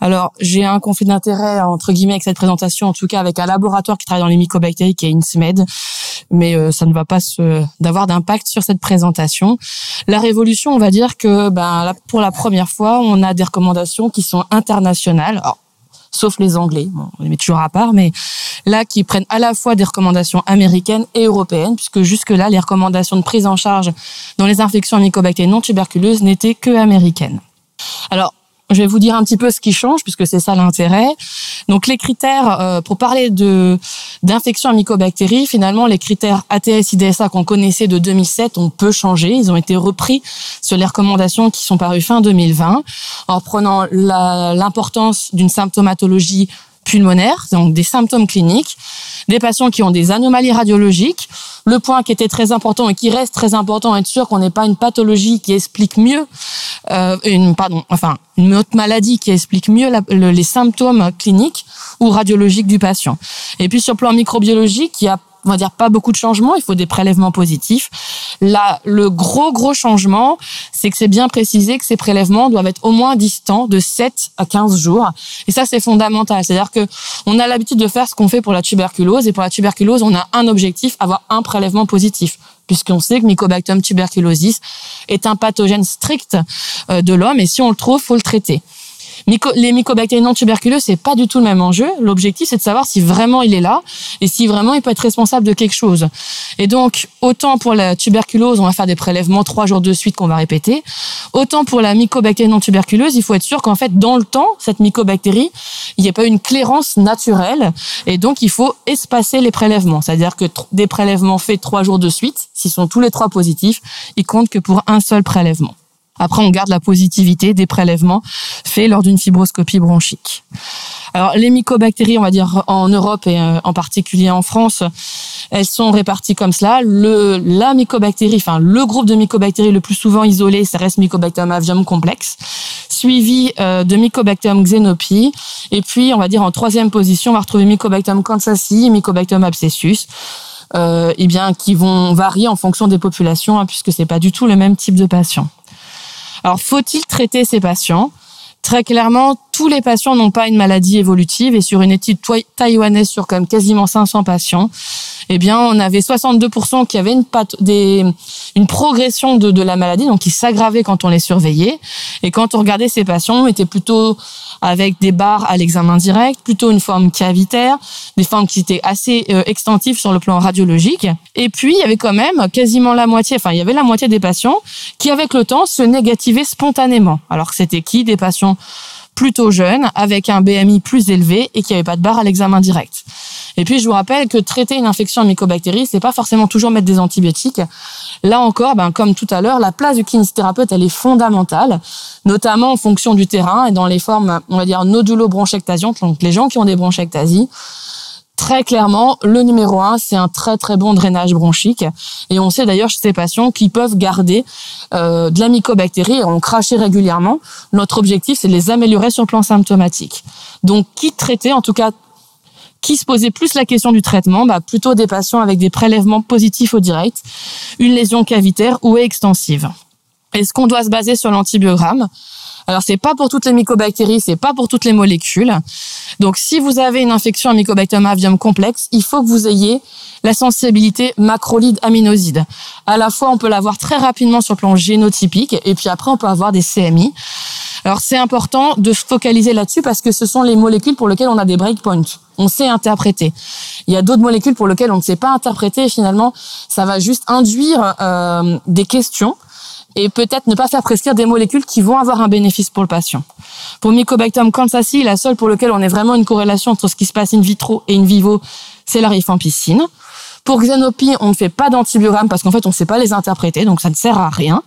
Alors, j'ai un conflit d'intérêt entre guillemets avec cette présentation, en tout cas avec un laboratoire qui travaille dans les mycobactéries, qui est INSMED, mais euh, ça ne va pas se d'avoir d'impact sur cette présentation. La révolution, on va dire que ben, pour la première fois, on a des recommandations qui sont internationales. sauf les Anglais, bon, on les met toujours à part, mais là qui prennent à la fois des recommandations américaines et européennes, puisque jusque-là, les recommandations de prise en charge dans les infections à mycobactéries non tuberculeuses n'étaient que américaines. Alors, je vais vous dire un petit peu ce qui change puisque c'est ça l'intérêt. Donc les critères euh, pour parler de d'infection à mycobactéries, finalement les critères ATS IDSA qu'on connaissait de 2007 ont peu changé, ils ont été repris sur les recommandations qui sont parues fin 2020 en prenant l'importance d'une symptomatologie pulmonaire, donc des symptômes cliniques, des patients qui ont des anomalies radiologiques. Le point qui était très important et qui reste très important, être sûr qu'on n'ait pas une pathologie qui explique mieux, euh, une pardon, enfin une autre maladie qui explique mieux les symptômes cliniques ou radiologiques du patient. Et puis sur le plan microbiologique, il y a on va dire pas beaucoup de changements, il faut des prélèvements positifs. Là, le gros gros changement, c'est que c'est bien précisé que ces prélèvements doivent être au moins distants de 7 à 15 jours. Et ça c'est fondamental, c'est-à-dire que on a l'habitude de faire ce qu'on fait pour la tuberculose et pour la tuberculose, on a un objectif, avoir un prélèvement positif puisqu'on sait que Mycobacterium tuberculosis est un pathogène strict euh, de l'homme et si on le trouve, faut le traiter les mycobactéries non tuberculeuses, c'est pas du tout le même enjeu. L'objectif, c'est de savoir si vraiment il est là et si vraiment il peut être responsable de quelque chose. Et donc, autant pour la tuberculose, on va faire des prélèvements trois jours de suite qu'on va répéter. Autant pour la mycobactérie non tuberculeuse, il faut être sûr qu'en fait, dans le temps, cette mycobactérie, il n'y a pas une clairance naturelle. Et donc, il faut espacer les prélèvements. C'est-à-dire que des prélèvements faits trois jours de suite, s'ils sont tous les trois positifs, ils comptent que pour un seul prélèvement. Après, on garde la positivité des prélèvements faits lors d'une fibroscopie bronchique. Alors, les mycobactéries, on va dire en Europe et euh, en particulier en France, elles sont réparties comme cela. Le, la mycobactérie, enfin le groupe de mycobactéries le plus souvent isolé, ça reste Mycobacterium avium complexe, suivi euh, de Mycobacterium xenopi. Et puis, on va dire en troisième position, on va retrouver Mycobacterium kansasi, Mycobacterium abscessus. Euh, eh bien, qui vont varier en fonction des populations, hein, puisque c'est pas du tout le même type de patient. Alors, faut-il traiter ces patients? Très clairement, tous les patients n'ont pas une maladie évolutive et sur une étude taïwanaise sur quasiment 500 patients, eh bien, on avait 62% qui avaient une, des, une progression de, de la maladie, donc qui s'aggravait quand on les surveillait. Et quand on regardait ces patients, on était plutôt avec des barres à l'examen direct, plutôt une forme cavitaire, des formes qui étaient assez euh, extensives sur le plan radiologique. Et puis, il y avait quand même quasiment la moitié, enfin, il y avait la moitié des patients qui, avec le temps, se négativaient spontanément. Alors que c'était qui Des patients plutôt jeunes, avec un BMI plus élevé et qui n'avaient pas de barre à l'examen direct? Et puis, je vous rappelle que traiter une infection à mycobactéries, c'est pas forcément toujours mettre des antibiotiques. Là encore, ben, comme tout à l'heure, la place du kinésithérapeute, elle est fondamentale, notamment en fonction du terrain et dans les formes, on va dire, nodulo-bronchectasiantes, donc les gens qui ont des bronchectasies très clairement, le numéro un, c'est un très très bon drainage bronchique. Et on sait d'ailleurs chez ces patients qui peuvent garder euh, de la mycobactérie et on cracher régulièrement. Notre objectif, c'est de les améliorer sur le plan symptomatique. Donc, qui traiter, en tout cas, qui se posait plus la question du traitement bah, Plutôt des patients avec des prélèvements positifs au direct, une lésion cavitaire ou extensive. Est-ce qu'on doit se baser sur l'antibiogramme? Alors c'est pas pour toutes les mycobactéries, c'est pas pour toutes les molécules. Donc si vous avez une infection à Mycobacterium avium complexe, il faut que vous ayez la sensibilité macrolide aminoside. À la fois on peut l'avoir très rapidement sur le plan génotypique et puis après on peut avoir des CMI. Alors c'est important de se focaliser là-dessus parce que ce sont les molécules pour lesquelles on a des breakpoints. On sait interpréter. Il y a d'autres molécules pour lesquelles on ne sait pas interpréter finalement ça va juste induire euh, des questions et peut-être ne pas faire prescrire des molécules qui vont avoir un bénéfice pour le patient. Pour Mycobacterium kansasi, la seule pour laquelle on a vraiment une corrélation entre ce qui se passe in vitro et in vivo, c'est la rifampicine. Pour Xenopy, on ne fait pas d'antibiogramme parce qu'en fait, on ne sait pas les interpréter, donc ça ne sert à rien.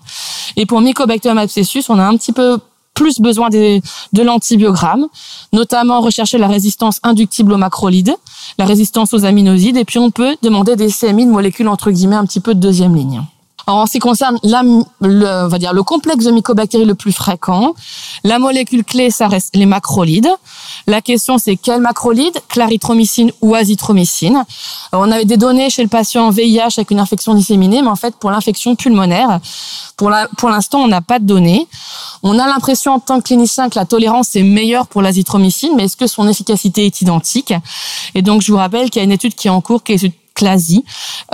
Et pour Mycobacterium abscessus, on a un petit peu plus besoin de, l'antibiogramme, notamment rechercher la résistance inductible aux macrolides, la résistance aux aminosides, et puis on peut demander des CMI molécules entre guillemets un petit peu de deuxième ligne. Alors, en ce qui concerne la, le, on va dire le complexe de mycobactéries le plus fréquent, la molécule clé, ça reste les macrolides. La question, c'est quelle macrolide? Clarithromycine ou azithromycine? On avait des données chez le patient VIH avec une infection disséminée, mais en fait, pour l'infection pulmonaire, pour l'instant, on n'a pas de données. On a l'impression en tant que clinicien que la tolérance est meilleure pour l'azithromycine, mais est-ce que son efficacité est identique? Et donc, je vous rappelle qu'il y a une étude qui est en cours, qui est une CLASI,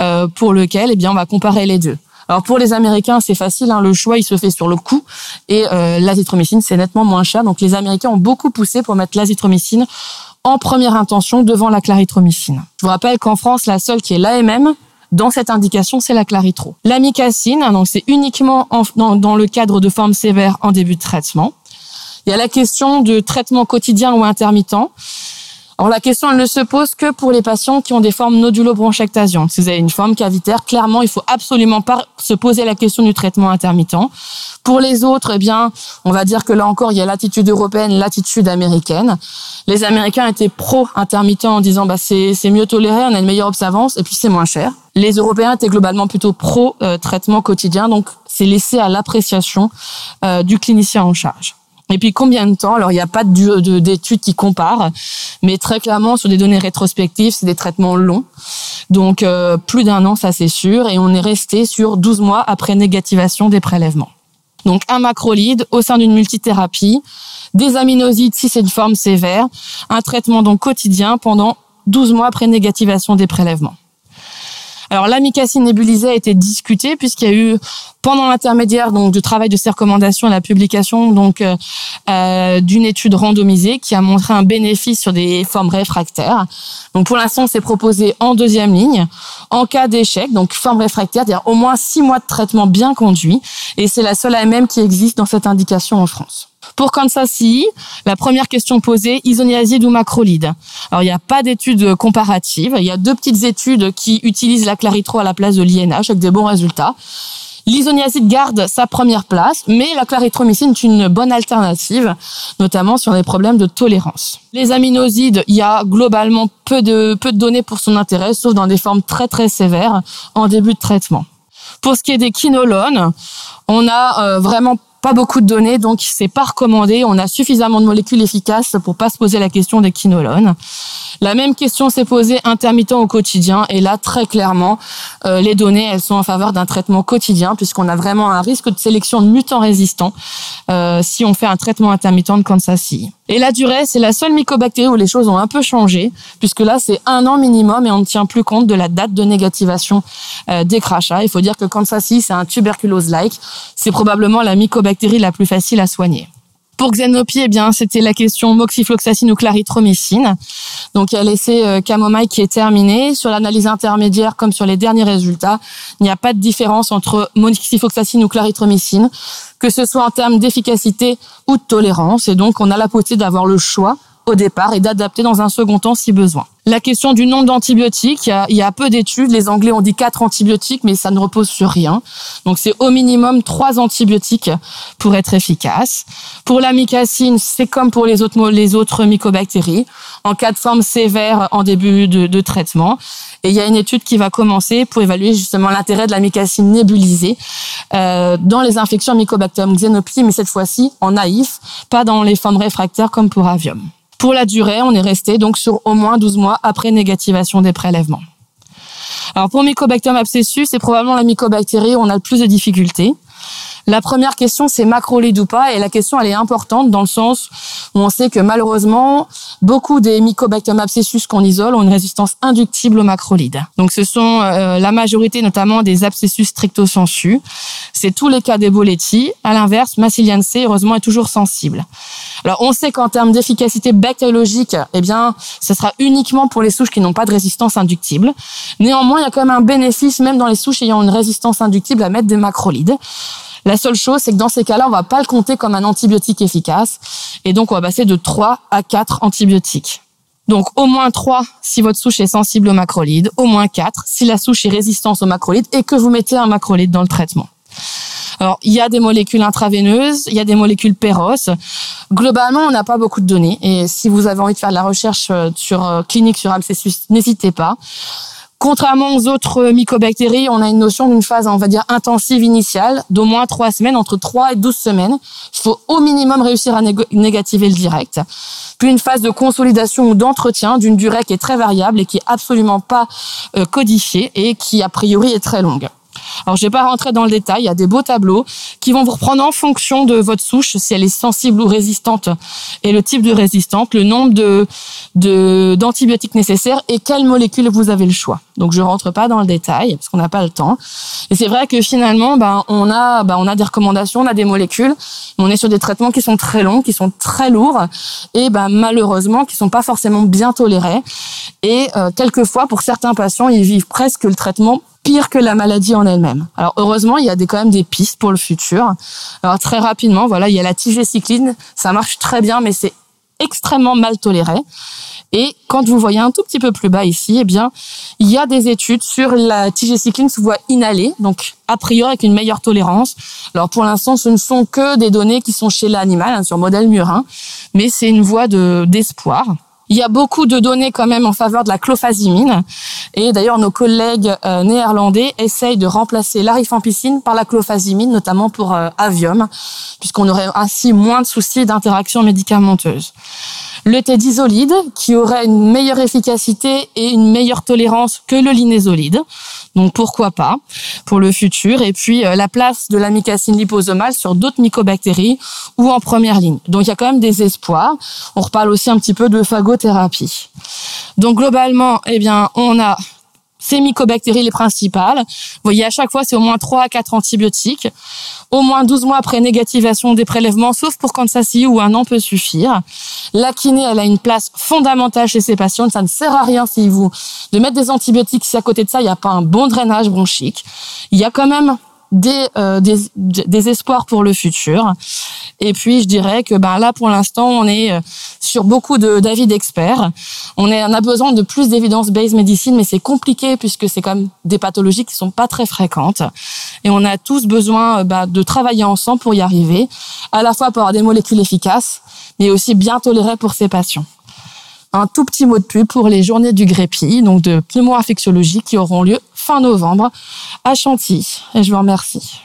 euh, pour lequel, eh bien, on va comparer les deux. Alors pour les Américains, c'est facile, hein, le choix il se fait sur le coût et euh, l'azithromycine c'est nettement moins cher. Donc les Américains ont beaucoup poussé pour mettre l'azithromycine en première intention devant la clarithromycine. Je vous rappelle qu'en France, la seule qui est l'AMM dans cette indication, c'est la claritro. L'amicacine, hein, donc c'est uniquement dans, dans le cadre de formes sévères en début de traitement. Il y a la question de traitement quotidien ou intermittent. Alors la question, elle ne se pose que pour les patients qui ont des formes nodulo-bronchectasion. Si vous avez une forme cavitaire, clairement, il faut absolument pas se poser la question du traitement intermittent. Pour les autres, eh bien, on va dire que là encore, il y a l'attitude européenne, l'attitude américaine. Les Américains étaient pro-intermittent en disant, bah, c'est, mieux toléré, on a une meilleure observance, et puis c'est moins cher. Les Européens étaient globalement plutôt pro-traitement quotidien, donc c'est laissé à l'appréciation euh, du clinicien en charge. Et puis combien de temps? Alors il n'y a pas d'études qui comparent, mais très clairement sur des données rétrospectives, c'est des traitements longs. Donc euh, plus d'un an, ça c'est sûr, et on est resté sur 12 mois après négativation des prélèvements. Donc un macrolide au sein d'une multithérapie, des aminosides si c'est une forme sévère, un traitement donc quotidien pendant 12 mois après négativation des prélèvements. Alors l'amicacine nébulisée a été discutée puisqu'il y a eu pendant l'intermédiaire donc du travail de ces recommandations la publication donc euh, euh, d'une étude randomisée qui a montré un bénéfice sur des formes réfractaires. Donc pour l'instant c'est proposé en deuxième ligne en cas d'échec donc forme réfractaire, c'est-à-dire au moins six mois de traitement bien conduit et c'est la seule AMM qui existe dans cette indication en France. Pour Kansas City, la première question posée, isoniazide ou macrolide Alors, il n'y a pas d'études comparatives. Il y a deux petites études qui utilisent la claritro à la place de l'INH avec des bons résultats. L'isoniazide garde sa première place, mais la clarithromycine est une bonne alternative, notamment sur les problèmes de tolérance. Les aminosides, il y a globalement peu de, peu de données pour son intérêt, sauf dans des formes très très sévères en début de traitement. Pour ce qui est des quinolones, on a euh, vraiment pas beaucoup de données, donc c'est pas recommandé. On a suffisamment de molécules efficaces pour pas se poser la question des quinolones. La même question s'est posée intermittent au quotidien, et là très clairement, euh, les données elles sont en faveur d'un traitement quotidien puisqu'on a vraiment un risque de sélection de mutants résistants euh, si on fait un traitement intermittent de Kansas Et la durée, c'est la seule mycobactérie où les choses ont un peu changé, puisque là, c'est un an minimum et on ne tient plus compte de la date de négativation euh, des crachats. Il faut dire que Kansas c'est un tuberculose-like. C'est probablement la mycobactérie la plus facile à soigner. Pour Xenopie, eh bien, c'était la question moxifloxacine ou clarithromycine. Donc, il y a l'essai euh, Camomile qui est terminé. Sur l'analyse intermédiaire, comme sur les derniers résultats, il n'y a pas de différence entre moxifloxacine ou clarithromycine, que ce soit en termes d'efficacité ou de tolérance. Et donc, on a la possibilité d'avoir le choix au départ et d'adapter dans un second temps si besoin. La question du nombre d'antibiotiques, il, y a, peu d'études. Les Anglais ont dit quatre antibiotiques, mais ça ne repose sur rien. Donc c'est au minimum trois antibiotiques pour être efficace. Pour la mycacine, c'est comme pour les autres, les autres mycobactéries, en cas de forme sévère en début de, traitement. Et il y a une étude qui va commencer pour évaluer justement l'intérêt de la mycacine nébulisée euh, dans les infections Mycobacterium xenopli, mais cette fois-ci en naïf, pas dans les formes réfractaires comme pour avium. Pour la durée, on est resté donc sur au moins 12 mois après négativation des prélèvements. Alors pour Mycobacterium abscessus, c'est probablement la mycobactérie où on a le plus de difficultés. La première question, c'est macrolide ou pas, et la question, elle est importante dans le sens où on sait que malheureusement, beaucoup des Mycobacterium abscessus qu'on isole ont une résistance inductible aux macrolides. Donc, ce sont euh, la majorité, notamment des abscessus stricto sensu. C'est tous les cas d'Eboletti. À l'inverse, Massilian C, heureusement, est toujours sensible. Alors, on sait qu'en termes d'efficacité bactériologique, eh bien, ce sera uniquement pour les souches qui n'ont pas de résistance inductible. Néanmoins, il y a quand même un bénéfice, même dans les souches ayant une résistance inductible, à mettre des macrolides. La seule chose, c'est que dans ces cas-là, on va pas le compter comme un antibiotique efficace. Et donc, on va passer de 3 à 4 antibiotiques. Donc, au moins 3 si votre souche est sensible aux macrolides, au moins 4 si la souche est résistante aux macrolides et que vous mettez un macrolide dans le traitement. Alors, il y a des molécules intraveineuses, il y a des molécules péros. Globalement, on n'a pas beaucoup de données. Et si vous avez envie de faire de la recherche euh, sur euh, clinique sur abscessus, n'hésitez pas. Contrairement aux autres mycobactéries, on a une notion d'une phase, on va dire, intensive initiale d'au moins trois semaines, entre 3 et 12 semaines. Il faut au minimum réussir à négativer le direct. Puis une phase de consolidation ou d'entretien d'une durée qui est très variable et qui est absolument pas euh, codifiée et qui, a priori, est très longue. Alors, je vais pas rentrer dans le détail. Il y a des beaux tableaux qui vont vous reprendre en fonction de votre souche, si elle est sensible ou résistante, et le type de résistante, le nombre de d'antibiotiques nécessaires et quelles molécules vous avez le choix. Donc, je rentre pas dans le détail parce qu'on n'a pas le temps. Et c'est vrai que finalement, ben, on a, ben, on a des recommandations, on a des molécules, mais on est sur des traitements qui sont très longs, qui sont très lourds, et ben, malheureusement, qui sont pas forcément bien tolérés. Et euh, quelquefois, pour certains patients, ils vivent presque le traitement pire que la maladie en elle-même. Alors heureusement, il y a des, quand même des pistes pour le futur. Alors très rapidement, voilà, il y a la tigécycline, ça marche très bien, mais c'est extrêmement mal toléré. Et quand vous voyez un tout petit peu plus bas ici, eh bien, il y a des études sur la tigécycline sous voie inhalée, donc a priori avec une meilleure tolérance. Alors pour l'instant, ce ne sont que des données qui sont chez l'animal, hein, sur modèle murin, mais c'est une voie de d'espoir. Il y a beaucoup de données quand même en faveur de la clofazimine. Et d'ailleurs, nos collègues euh, néerlandais essayent de remplacer la rifampicine par la clofazimine, notamment pour euh, avium, puisqu'on aurait ainsi moins de soucis d'interaction médicamenteuse le tédisolide qui aurait une meilleure efficacité et une meilleure tolérance que le linésolide. Donc pourquoi pas pour le futur et puis euh, la place de l'amicacine liposomale sur d'autres mycobactéries ou en première ligne. Donc il y a quand même des espoirs. On reparle aussi un petit peu de phagothérapie. Donc globalement, eh bien, on a ces mycobactéries les principales. Vous voyez, à chaque fois, c'est au moins 3 à 4 antibiotiques. Au moins 12 mois après négativation des prélèvements, sauf pour Kansas où un an peut suffire. La kiné, elle a une place fondamentale chez ces patients. Ça ne sert à rien si vous de mettre des antibiotiques si à côté de ça, il n'y a pas un bon drainage bronchique. Il y a quand même des, euh, des, espoirs pour le futur. Et puis, je dirais que ben, là, pour l'instant, on est euh, sur beaucoup d'avis d'experts. On, a besoin de plus d'évidence-based médecine, mais c'est compliqué puisque c'est même des pathologies qui sont pas très fréquentes. Et on a tous besoin ben, de travailler ensemble pour y arriver, à la fois pour avoir des molécules efficaces, mais aussi bien tolérées pour ces patients un tout petit mot de pub pour les journées du Grépi, donc de pneumo-infectiologie qui auront lieu fin novembre à Chantilly. Et je vous remercie.